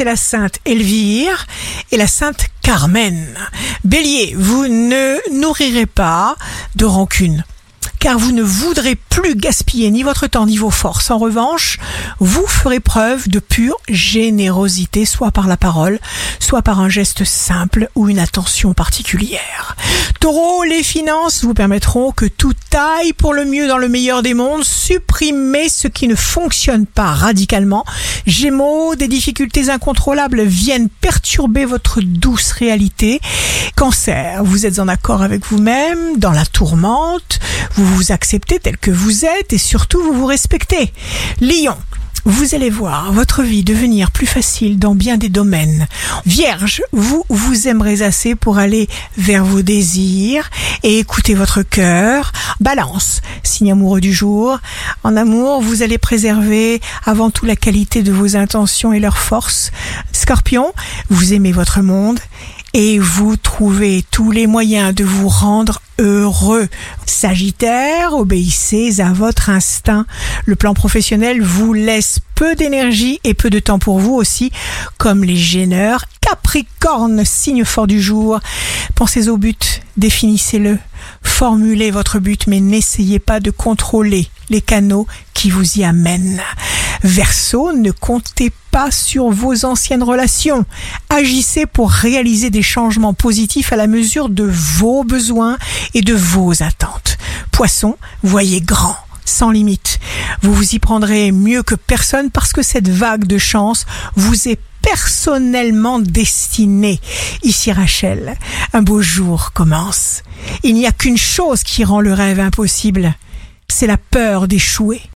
c'est la sainte Elvire et la sainte Carmen. Bélier, vous ne nourrirez pas de rancune car vous ne voudrez plus gaspiller ni votre temps ni vos forces. En revanche, vous ferez preuve de pure générosité, soit par la parole, soit par un geste simple ou une attention particulière. Taureau, les finances vous permettront que tout aille pour le mieux dans le meilleur des mondes. Supprimez ce qui ne fonctionne pas radicalement. Gémeaux, des difficultés incontrôlables viennent perturber votre douce réalité. Cancer, vous êtes en accord avec vous-même, dans la tourmente, vous vous acceptez tel que vous êtes et surtout vous vous respectez. Lion, vous allez voir votre vie devenir plus facile dans bien des domaines. Vierge, vous vous aimerez assez pour aller vers vos désirs et écouter votre cœur. Balance, signe amoureux du jour. En amour, vous allez préserver avant tout la qualité de vos intentions et leur force. Scorpion, vous aimez votre monde et vous trouvez tous les moyens de vous rendre heureux. Sagittaire, obéissez à votre instinct. Le plan professionnel vous laisse peu d'énergie et peu de temps pour vous aussi, comme les gêneurs. Capricorne, signe fort du jour. Pensez au but, définissez-le. Formulez votre but, mais n'essayez pas de contrôler les canaux qui vous y amènent. Verseau, ne comptez pas sur vos anciennes relations. Agissez pour réaliser des changements positifs à la mesure de vos besoins et de vos attentes. Poisson, voyez grand sans limite. Vous vous y prendrez mieux que personne parce que cette vague de chance vous est personnellement destinée. Ici Rachel, un beau jour commence. Il n'y a qu'une chose qui rend le rêve impossible, c'est la peur d'échouer.